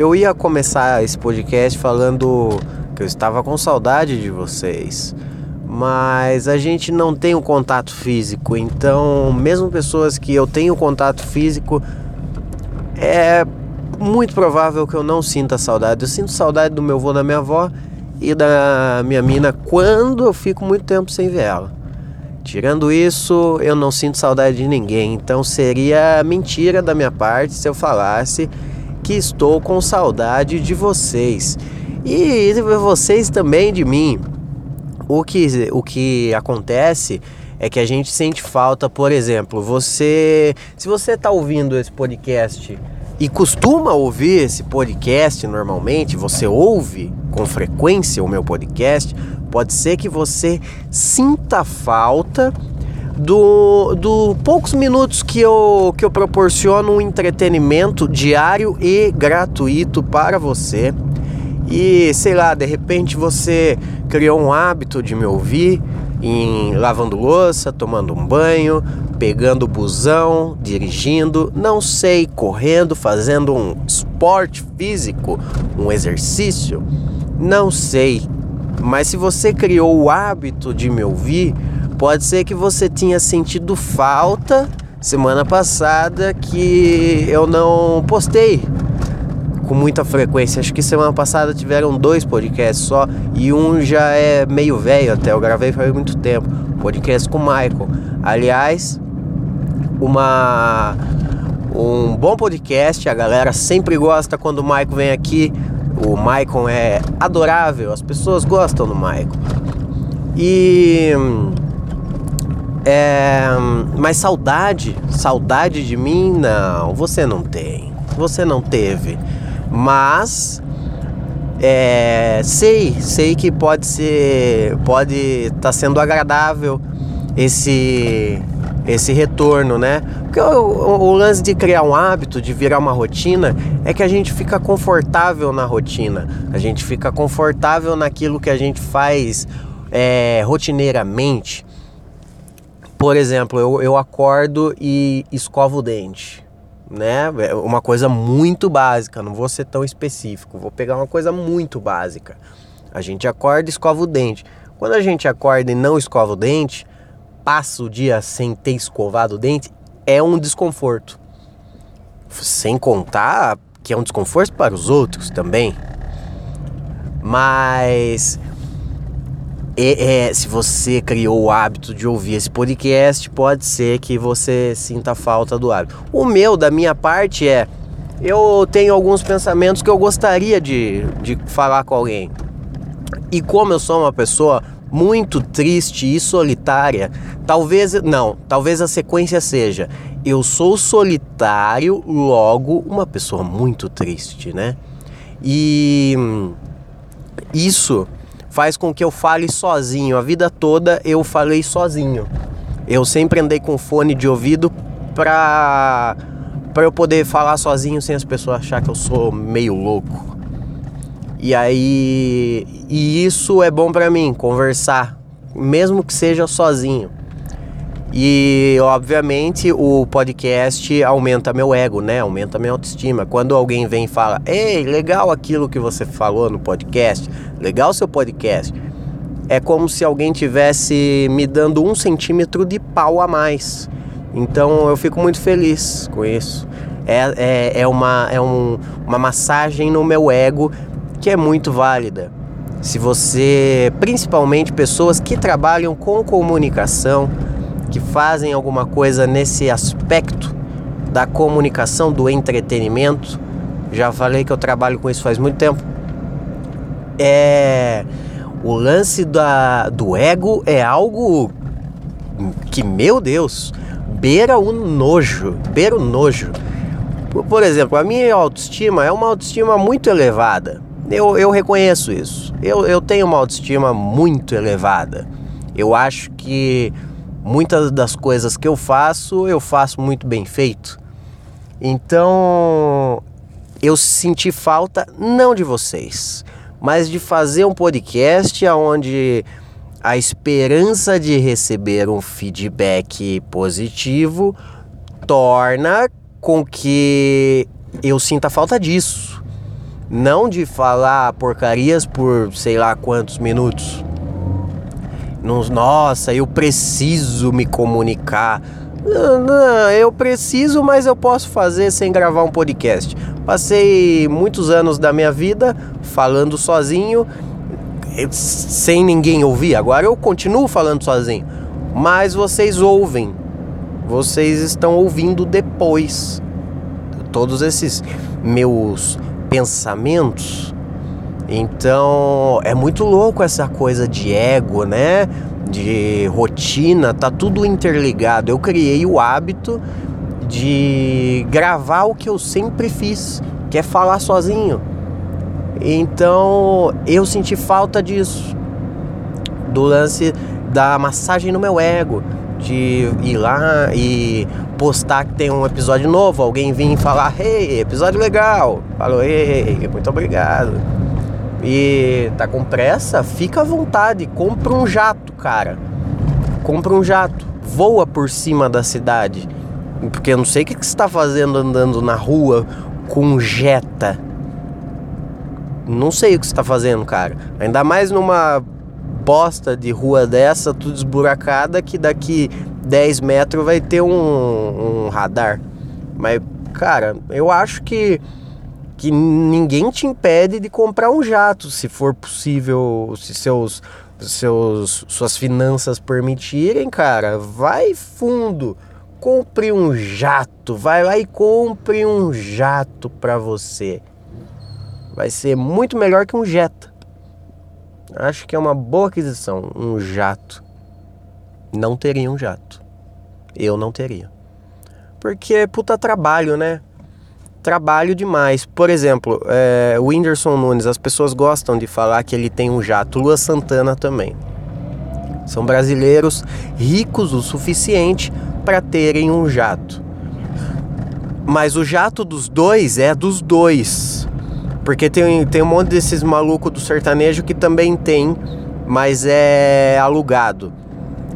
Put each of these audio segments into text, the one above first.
eu ia começar esse podcast falando que eu estava com saudade de vocês. Mas a gente não tem um contato físico, então, mesmo pessoas que eu tenho contato físico, é muito provável que eu não sinta saudade. Eu sinto saudade do meu avô, da minha avó e da minha mina quando eu fico muito tempo sem ver ela. Tirando isso, eu não sinto saudade de ninguém, então seria mentira da minha parte se eu falasse que estou com saudade de vocês. E vocês também de mim. O que, o que acontece é que a gente sente falta, por exemplo, você. Se você está ouvindo esse podcast e costuma ouvir esse podcast normalmente, você ouve com frequência o meu podcast, pode ser que você sinta falta do, do poucos minutos que eu, que eu proporciono um entretenimento diário e gratuito para você. E sei lá, de repente você criou um hábito de me ouvir em lavando louça, tomando um banho, pegando busão, dirigindo, não sei, correndo, fazendo um esporte físico, um exercício, não sei. Mas se você criou o hábito de me ouvir, pode ser que você tinha sentido falta semana passada que eu não postei com muita frequência. Acho que semana passada tiveram dois podcasts só e um já é meio velho até. Eu gravei faz muito tempo. Podcast com o Michael. Aliás, uma um bom podcast. A galera sempre gosta quando o Michael vem aqui. O Michael é adorável. As pessoas gostam do Michael. E é, mas saudade, saudade de mim, não, você não tem. Você não teve. Mas é, sei, sei que pode ser, pode estar tá sendo agradável esse esse retorno, né? Porque o, o, o, lance de criar um hábito, de virar uma rotina, é que a gente fica confortável na rotina, a gente fica confortável naquilo que a gente faz é, rotineiramente. Por exemplo, eu, eu acordo e escovo o dente né? É uma coisa muito básica, não vou ser tão específico, vou pegar uma coisa muito básica. A gente acorda e escova o dente. Quando a gente acorda e não escova o dente, passa o dia sem ter escovado o dente, é um desconforto. Sem contar que é um desconforto para os outros também. Mas é, é, se você criou o hábito de ouvir esse podcast, pode ser que você sinta falta do hábito. O meu, da minha parte, é: eu tenho alguns pensamentos que eu gostaria de, de falar com alguém. E como eu sou uma pessoa muito triste e solitária, talvez não, talvez a sequência seja: eu sou solitário, logo uma pessoa muito triste, né? E isso faz com que eu fale sozinho. A vida toda eu falei sozinho. Eu sempre andei com fone de ouvido pra, pra eu poder falar sozinho sem as pessoas achar que eu sou meio louco. E aí. E isso é bom para mim, conversar, mesmo que seja sozinho. E obviamente o podcast aumenta meu ego, né? Aumenta minha autoestima. Quando alguém vem e fala: "Ei, legal aquilo que você falou no podcast, legal seu podcast", é como se alguém tivesse me dando um centímetro de pau a mais. Então eu fico muito feliz com isso. É, é, é, uma, é um, uma massagem no meu ego que é muito válida. Se você, principalmente pessoas que trabalham com comunicação, que fazem alguma coisa nesse aspecto da comunicação, do entretenimento. Já falei que eu trabalho com isso faz muito tempo. É o lance da, do ego é algo que, meu Deus, beira o nojo, beira o nojo. Por exemplo, a minha autoestima é uma autoestima muito elevada. Eu, eu reconheço isso. Eu, eu tenho uma autoestima muito elevada. Eu acho que muitas das coisas que eu faço, eu faço muito bem feito. Então, eu senti falta não de vocês, mas de fazer um podcast onde a esperança de receber um feedback positivo torna com que eu sinta falta disso. não de falar porcarias por sei lá quantos minutos. Nossa, eu preciso me comunicar. Não, não, eu preciso, mas eu posso fazer sem gravar um podcast. Passei muitos anos da minha vida falando sozinho, sem ninguém ouvir. Agora eu continuo falando sozinho, mas vocês ouvem. Vocês estão ouvindo depois. Todos esses meus pensamentos. Então é muito louco essa coisa de ego, né? De rotina, tá tudo interligado. Eu criei o hábito de gravar o que eu sempre fiz, que é falar sozinho. Então eu senti falta disso, do lance da massagem no meu ego, de ir lá e postar que tem um episódio novo, alguém vir falar, hey, episódio legal. Falou, hey, muito obrigado. E tá com pressa? Fica à vontade, compra um jato, cara. Compra um jato, voa por cima da cidade. Porque eu não sei o que, que você está fazendo andando na rua com jeta. Não sei o que você está fazendo, cara. Ainda mais numa bosta de rua dessa, tudo esburacada, que daqui 10 metros vai ter um, um radar. Mas, cara, eu acho que, que ninguém te impede de comprar um jato, se for possível, se seus, seus, suas finanças permitirem, cara. Vai fundo. Compre um jato, vai lá e compre um jato para você. Vai ser muito melhor que um Jetta. Acho que é uma boa aquisição, um jato. Não teria um jato. Eu não teria. Porque é puta trabalho, né? Trabalho demais. Por exemplo, é, o Whindersson Nunes, as pessoas gostam de falar que ele tem um jato. Lua Santana também. São brasileiros ricos o suficiente para terem um jato. Mas o jato dos dois é dos dois. Porque tem, tem um monte desses malucos do sertanejo que também tem, mas é alugado.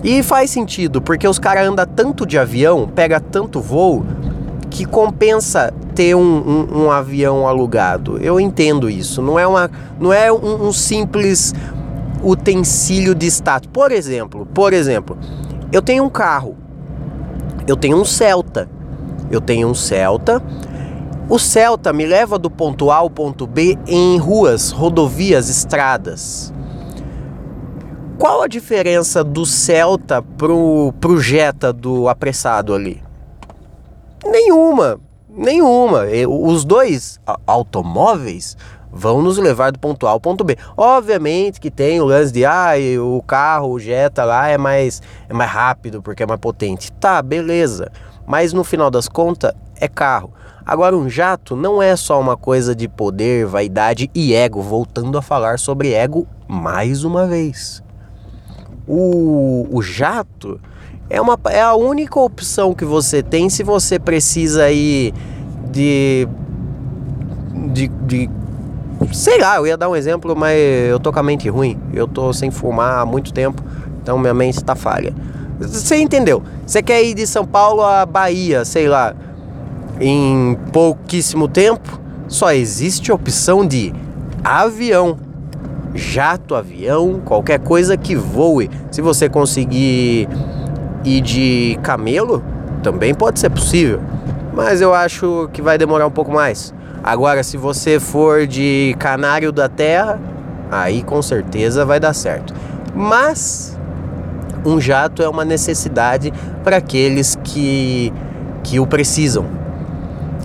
E faz sentido, porque os caras andam tanto de avião, pega tanto voo, que compensa ter um, um, um, avião alugado. Eu entendo isso. Não é, uma, não é um, um simples utensílio de status. Por exemplo, por exemplo, eu tenho um carro. Eu tenho um Celta. Eu tenho um Celta o Celta me leva do ponto A ao ponto B em ruas, rodovias, estradas. Qual a diferença do Celta pro, pro Jetta do apressado ali? Nenhuma, nenhuma. Os dois automóveis vão nos levar do ponto A ao ponto B. Obviamente que tem o lance de ah, o carro, o Jetta lá é mais, é mais rápido porque é mais potente. Tá, beleza. Mas no final das contas é carro. Agora, um jato não é só uma coisa de poder, vaidade e ego, voltando a falar sobre ego mais uma vez. O, o jato é, uma, é a única opção que você tem se você precisa aí de, de, de. Sei lá, eu ia dar um exemplo, mas eu tô com a mente ruim. Eu tô sem fumar há muito tempo, então minha mente está falha. Você entendeu? Você quer ir de São Paulo a Bahia, sei lá em pouquíssimo tempo, só existe a opção de avião, jato, avião, qualquer coisa que voe. Se você conseguir ir de camelo, também pode ser possível, mas eu acho que vai demorar um pouco mais. Agora, se você for de canário da terra, aí com certeza vai dar certo. Mas um jato é uma necessidade para aqueles que, que o precisam.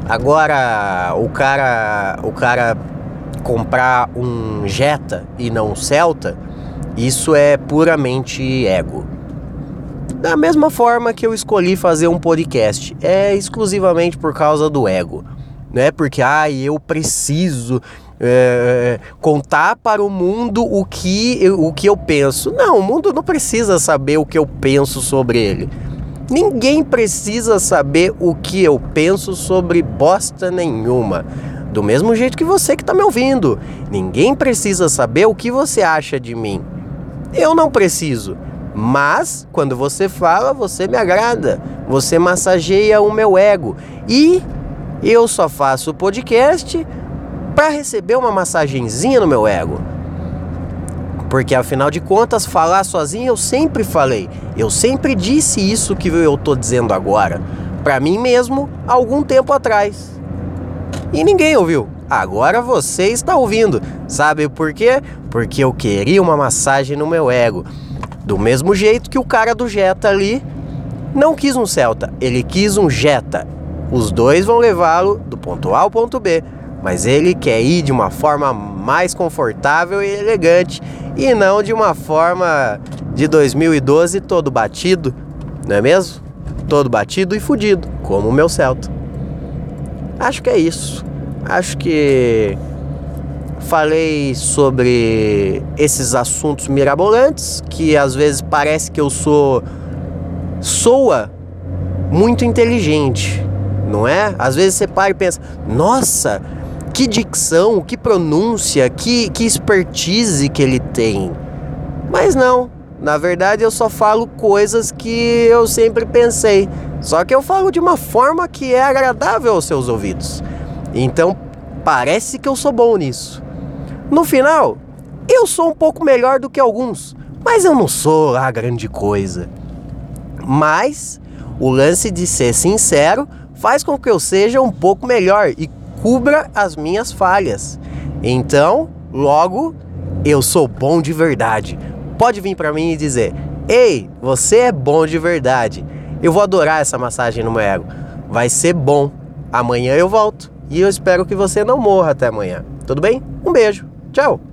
Agora, o cara, o cara comprar um Jetta e não um Celta, isso é puramente ego. Da mesma forma que eu escolhi fazer um podcast, é exclusivamente por causa do ego. Não é porque, ah, eu preciso é, contar para o mundo o que, o que eu penso. Não, o mundo não precisa saber o que eu penso sobre ele. Ninguém precisa saber o que eu penso sobre bosta nenhuma. Do mesmo jeito que você que está me ouvindo. Ninguém precisa saber o que você acha de mim. Eu não preciso. Mas, quando você fala, você me agrada. Você massageia o meu ego. E eu só faço o podcast para receber uma massagenzinha no meu ego. Porque afinal de contas, falar sozinho eu sempre falei. Eu sempre disse isso que eu tô dizendo agora. Para mim mesmo, algum tempo atrás. E ninguém ouviu. Agora você está ouvindo. Sabe por quê? Porque eu queria uma massagem no meu ego. Do mesmo jeito que o cara do Jetta ali não quis um Celta, ele quis um Jetta. Os dois vão levá-lo do ponto A ao ponto B, mas ele quer ir de uma forma mais confortável e elegante e não de uma forma de 2012 todo batido, não é mesmo? Todo batido e fudido, como o meu Celta. Acho que é isso. Acho que falei sobre esses assuntos mirabolantes que às vezes parece que eu sou soa muito inteligente, não é? Às vezes você para e pensa: "Nossa, que dicção, que pronúncia, que que expertise que ele tem". Mas não, na verdade eu só falo coisas que eu sempre pensei. Só que eu falo de uma forma que é agradável aos seus ouvidos. Então parece que eu sou bom nisso. No final, eu sou um pouco melhor do que alguns, mas eu não sou a grande coisa. Mas o lance de ser sincero faz com que eu seja um pouco melhor e cubra as minhas falhas. Então, logo, eu sou bom de verdade. Pode vir para mim e dizer: "Ei, você é bom de verdade". Eu vou adorar essa massagem no meu ego. Vai ser bom. Amanhã eu volto. E eu espero que você não morra até amanhã. Tudo bem? Um beijo. Ciao.